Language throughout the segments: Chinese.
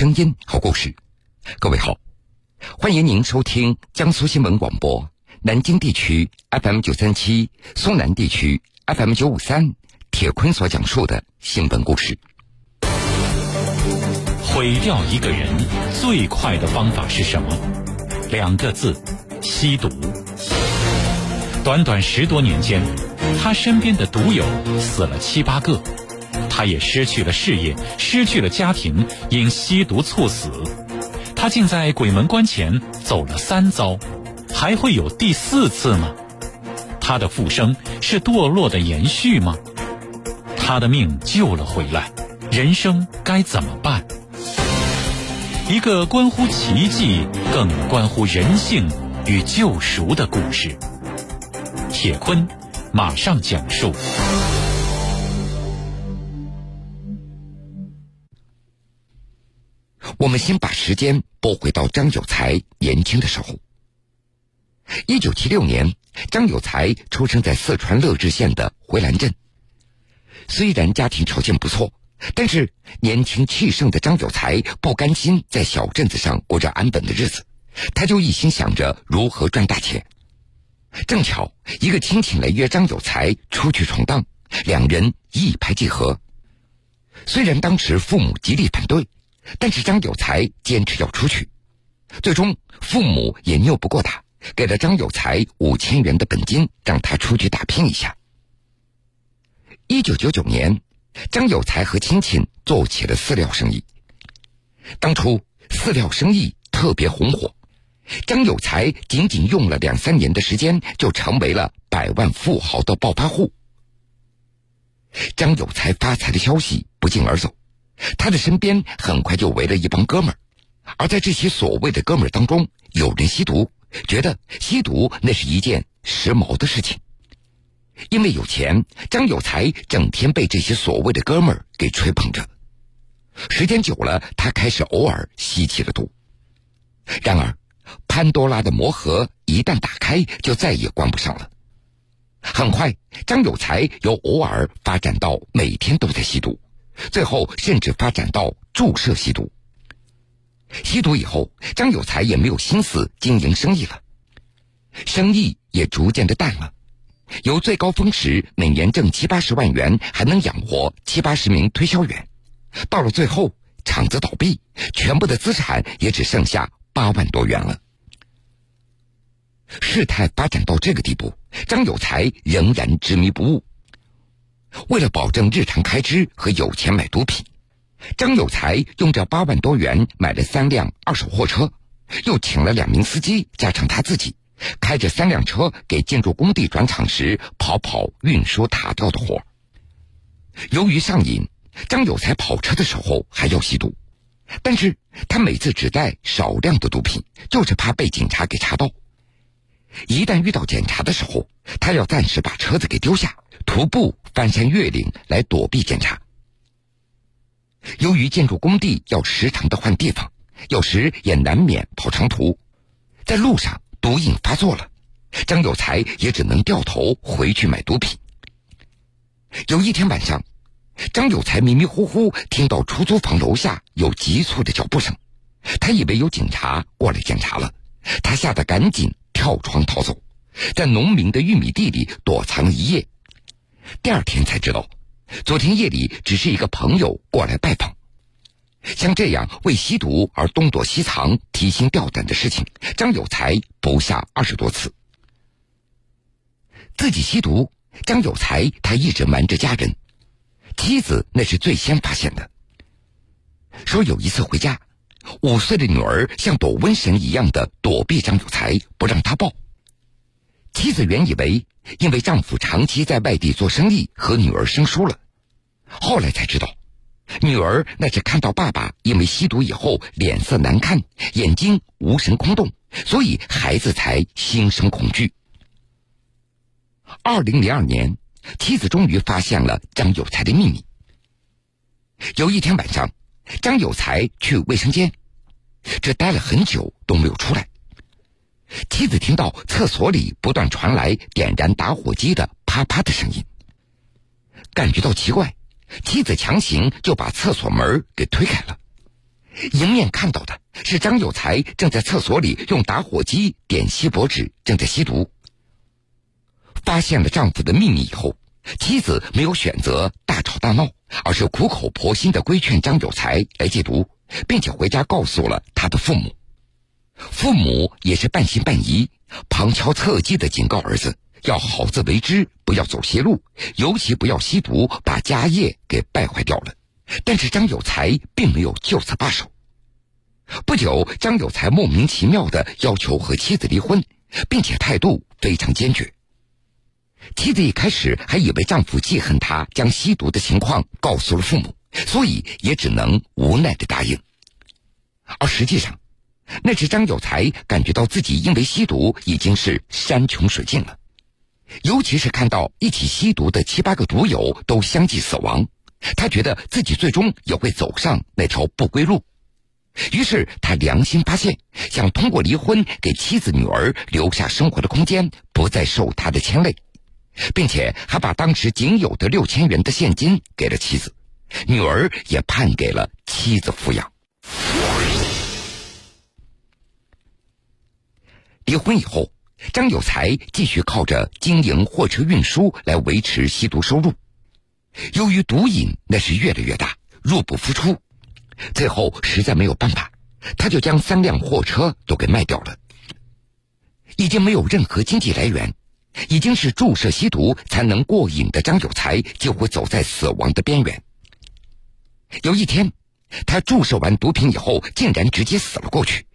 声音好故事，各位好，欢迎您收听江苏新闻广播南京地区 FM 九三七、苏南地区 FM 九五三。铁坤所讲述的新闻故事。毁掉一个人最快的方法是什么？两个字：吸毒。短短十多年间，他身边的毒友死了七八个。他也失去了事业，失去了家庭，因吸毒猝死。他竟在鬼门关前走了三遭，还会有第四次吗？他的复生是堕落的延续吗？他的命救了回来，人生该怎么办？一个关乎奇迹，更关乎人性与救赎的故事。铁坤马上讲述。我们先把时间拨回到张有才年轻的时候。一九七六年，张有才出生在四川乐至县的回兰镇。虽然家庭条件不错，但是年轻气盛的张有才不甘心在小镇子上过着安稳的日子，他就一心想着如何赚大钱。正巧一个亲戚来约张有才出去闯荡，两人一拍即合。虽然当时父母极力反对。但是张有才坚持要出去，最终父母也拗不过他，给了张有才五千元的本金，让他出去打拼一下。一九九九年，张有才和亲戚做起了饲料生意。当初饲料生意特别红火，张有才仅仅用了两三年的时间，就成为了百万富豪的暴发户。张有才发财的消息不胫而走。他的身边很快就围了一帮哥们儿，而在这些所谓的哥们儿当中，有人吸毒，觉得吸毒那是一件时髦的事情。因为有钱，张有才整天被这些所谓的哥们儿给吹捧着。时间久了，他开始偶尔吸起了毒。然而，潘多拉的魔盒一旦打开，就再也关不上了。很快，张有才由偶尔发展到每天都在吸毒。最后，甚至发展到注射吸毒。吸毒以后，张有才也没有心思经营生意了，生意也逐渐的淡了。由最高峰时每年挣七八十万元，还能养活七八十名推销员，到了最后，厂子倒闭，全部的资产也只剩下八万多元了。事态发展到这个地步，张有才仍然执迷不悟。为了保证日常开支和有钱买毒品，张有才用这八万多元买了三辆二手货车，又请了两名司机，加上他自己，开着三辆车给建筑工地转场时跑跑运输塔吊的活。由于上瘾，张有才跑车的时候还要吸毒，但是他每次只带少量的毒品，就是怕被警察给查到。一旦遇到检查的时候，他要暂时把车子给丢下，徒步翻山越岭来躲避检查。由于建筑工地要时常的换地方，有时也难免跑长途，在路上毒瘾发作了，张有才也只能掉头回去买毒品。有一天晚上，张有才迷迷糊糊听到出租房楼下有急促的脚步声，他以为有警察过来检查了，他吓得赶紧。跳窗逃走，在农民的玉米地里躲藏了一夜。第二天才知道，昨天夜里只是一个朋友过来拜访。像这样为吸毒而东躲西藏、提心吊胆的事情，张有才不下二十多次。自己吸毒，张有才他一直瞒着家人，妻子那是最先发现的。说有一次回家。五岁的女儿像躲瘟神一样的躲避张有才，不让他抱。妻子原以为因为丈夫长期在外地做生意和女儿生疏了，后来才知道，女儿那是看到爸爸因为吸毒以后脸色难看，眼睛无神空洞，所以孩子才心生恐惧。二零零二年，妻子终于发现了张有才的秘密。有一天晚上。张有才去卫生间，这待了很久都没有出来。妻子听到厕所里不断传来点燃打火机的啪啪的声音，感觉到奇怪，妻子强行就把厕所门给推开了。迎面看到的是张有才正在厕所里用打火机点锡箔纸，正在吸毒。发现了丈夫的秘密以后，妻子没有选择大吵大闹，而是苦口婆心的规劝张有才来戒毒，并且回家告诉了他的父母。父母也是半信半疑，旁敲侧击的警告儿子要好自为之，不要走邪路，尤其不要吸毒，把家业给败坏掉了。但是张有才并没有就此罢手。不久，张有才莫名其妙的要求和妻子离婚，并且态度非常坚决。妻子一开始还以为丈夫记恨她将吸毒的情况告诉了父母，所以也只能无奈的答应。而实际上，那时张有才感觉到自己因为吸毒已经是山穷水尽了，尤其是看到一起吸毒的七八个毒友都相继死亡。他觉得自己最终也会走上那条不归路，于是他良心发现，想通过离婚给妻子女儿留下生活的空间，不再受他的牵累，并且还把当时仅有的六千元的现金给了妻子，女儿也判给了妻子抚养。离婚以后，张有才继续靠着经营货车运输来维持吸毒收入。由于毒瘾那是越来越大，入不敷出，最后实在没有办法，他就将三辆货车都给卖掉了。已经没有任何经济来源，已经是注射吸毒才能过瘾的张有才，几乎走在死亡的边缘。有一天，他注射完毒品以后，竟然直接死了过去，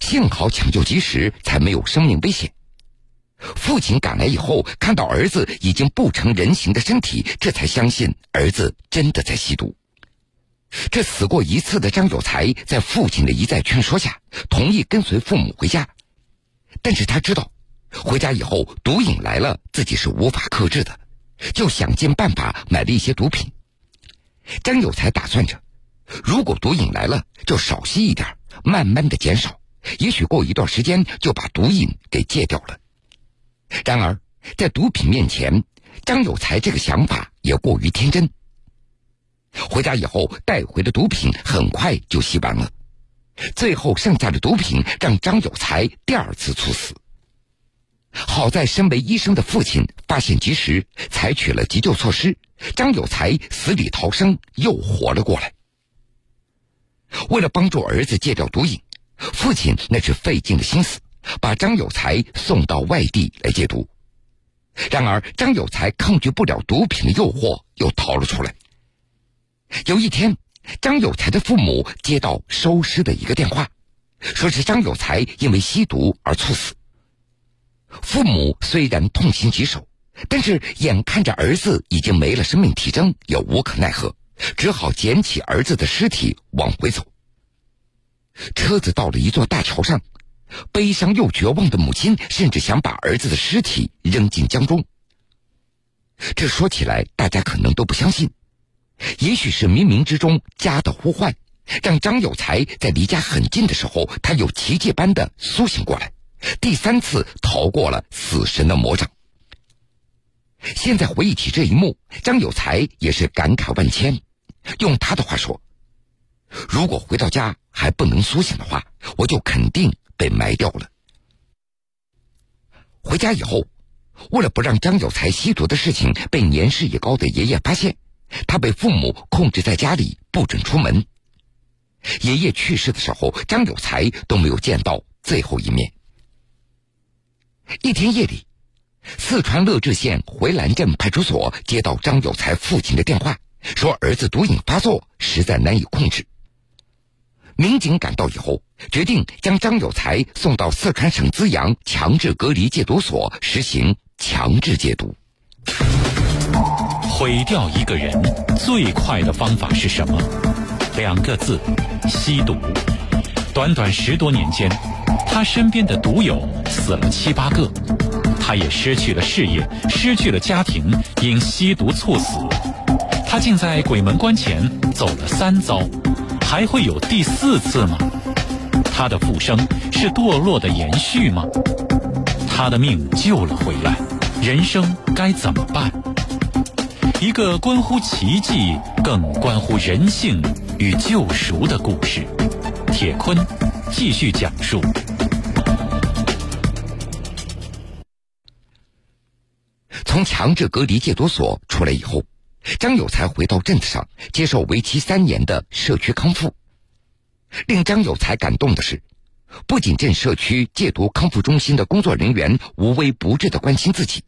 幸好抢救及时，才没有生命危险。父亲赶来以后，看到儿子已经不成人形的身体，这才相信儿子真的在吸毒。这死过一次的张有才，在父亲的一再劝说下，同意跟随父母回家。但是他知道，回家以后毒瘾来了，自己是无法克制的，就想尽办法买了一些毒品。张有才打算着，如果毒瘾来了，就少吸一点，慢慢的减少，也许过一段时间就把毒瘾给戒掉了。然而，在毒品面前，张有才这个想法也过于天真。回家以后带回的毒品很快就吸完了，最后剩下的毒品让张有才第二次猝死。好在身为医生的父亲发现及时，采取了急救措施，张有才死里逃生，又活了过来。为了帮助儿子戒掉毒瘾，父亲那是费尽了心思。把张有才送到外地来戒毒，然而张有才抗拒不了毒品的诱惑，又逃了出来。有一天，张有才的父母接到收尸的一个电话，说是张有才因为吸毒而猝死。父母虽然痛心疾首，但是眼看着儿子已经没了生命体征，也无可奈何，只好捡起儿子的尸体往回走。车子到了一座大桥上。悲伤又绝望的母亲，甚至想把儿子的尸体扔进江中。这说起来，大家可能都不相信。也许是冥冥之中家的呼唤，让张有才在离家很近的时候，他又奇迹般的苏醒过来，第三次逃过了死神的魔掌。现在回忆起这一幕，张有才也是感慨万千。用他的话说：“如果回到家还不能苏醒的话，我就肯定。”被埋掉了。回家以后，为了不让张有才吸毒的事情被年事已高的爷爷发现，他被父母控制在家里，不准出门。爷爷去世的时候，张有才都没有见到最后一面。一天夜里，四川乐至县回兰镇派出所接到张有才父亲的电话，说儿子毒瘾发作，实在难以控制。民警赶到以后，决定将张有才送到四川省资阳强制隔离戒毒所实行强制戒毒。毁掉一个人最快的方法是什么？两个字：吸毒。短短十多年间，他身边的毒友死了七八个，他也失去了事业，失去了家庭，因吸毒猝死。他竟在鬼门关前走了三遭。还会有第四次吗？他的复生是堕落的延续吗？他的命救了回来，人生该怎么办？一个关乎奇迹，更关乎人性与救赎的故事。铁坤继续讲述。从强制隔离戒毒所出来以后，张有才回到镇子上接受为期三年的社区康复。令张有才感动的是，不仅镇社区戒毒康复中心的工作人员无微不至的关心自己，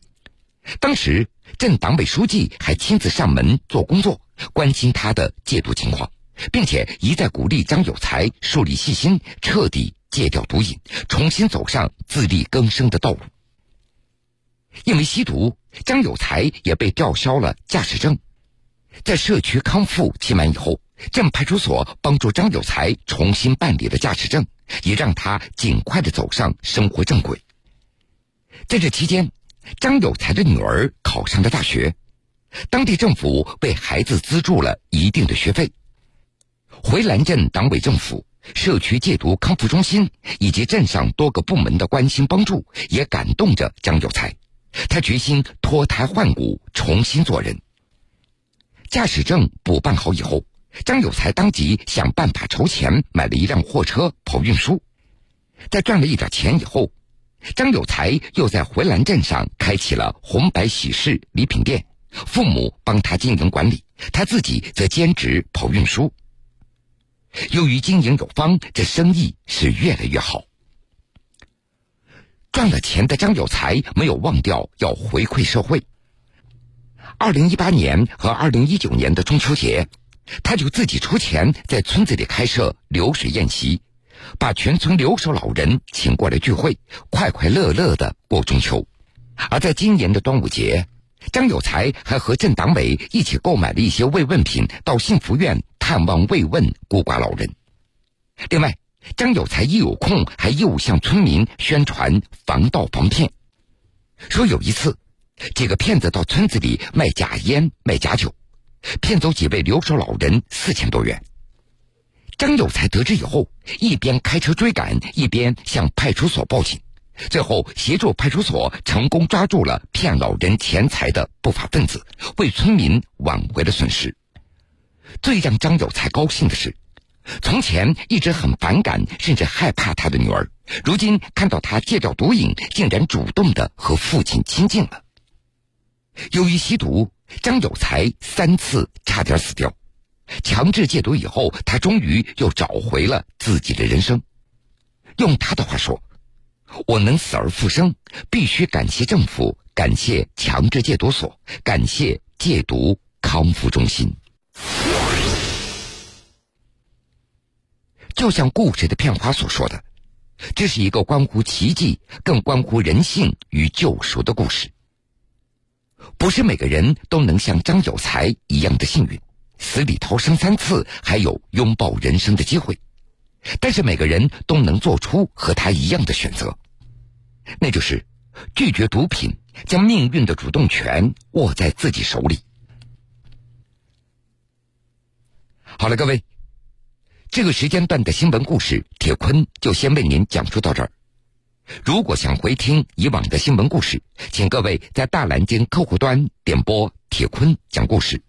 当时镇党委书记还亲自上门做工作，关心他的戒毒情况，并且一再鼓励张有才树立信心，彻底戒掉毒瘾，重新走上自力更生的道路。因为吸毒，张有才也被吊销了驾驶证。在社区康复期满以后，镇派出所帮助张有才重新办理了驾驶证，也让他尽快的走上生活正轨。在这期间，张有才的女儿考上了大学，当地政府为孩子资助了一定的学费。回兰镇党委政府、社区戒毒康复中心以及镇上多个部门的关心帮助，也感动着张有才。他决心脱胎换骨，重新做人。驾驶证补办好以后，张有才当即想办法筹钱买了一辆货车跑运输。在赚了一点钱以后，张有才又在回兰镇上开启了红白喜事礼品店，父母帮他经营管理，他自己则兼职跑运输。由于经营有方，这生意是越来越好。赚了钱的张有才没有忘掉要回馈社会。二零一八年和二零一九年的中秋节，他就自己出钱在村子里开设流水宴席，把全村留守老人请过来聚会，快快乐乐的过中秋。而在今年的端午节，张有才还和镇党委一起购买了一些慰问品，到幸福院探望慰问孤寡老人。另外，张有才一有空，还又向村民宣传防盗防骗，说有一次，几个骗子到村子里卖假烟、卖假酒，骗走几位留守老人四千多元。张有才得知以后，一边开车追赶，一边向派出所报警，最后协助派出所成功抓住了骗老人钱财的不法分子，为村民挽回了损失。最让张有才高兴的是。从前一直很反感甚至害怕他的女儿，如今看到他戒掉毒瘾，竟然主动的和父亲亲近了。由于吸毒，张有才三次差点死掉。强制戒毒以后，他终于又找回了自己的人生。用他的话说：“我能死而复生，必须感谢政府，感谢强制戒毒所，感谢戒毒康复中心。”就像故事的片花所说的，这是一个关乎奇迹、更关乎人性与救赎的故事。不是每个人都能像张有才一样的幸运，死里逃生三次，还有拥抱人生的机会。但是每个人都能做出和他一样的选择，那就是拒绝毒品，将命运的主动权握在自己手里。好了，各位。这个时间段的新闻故事，铁坤就先为您讲述到这儿。如果想回听以往的新闻故事，请各位在大蓝鲸客户端点播“铁坤讲故事”。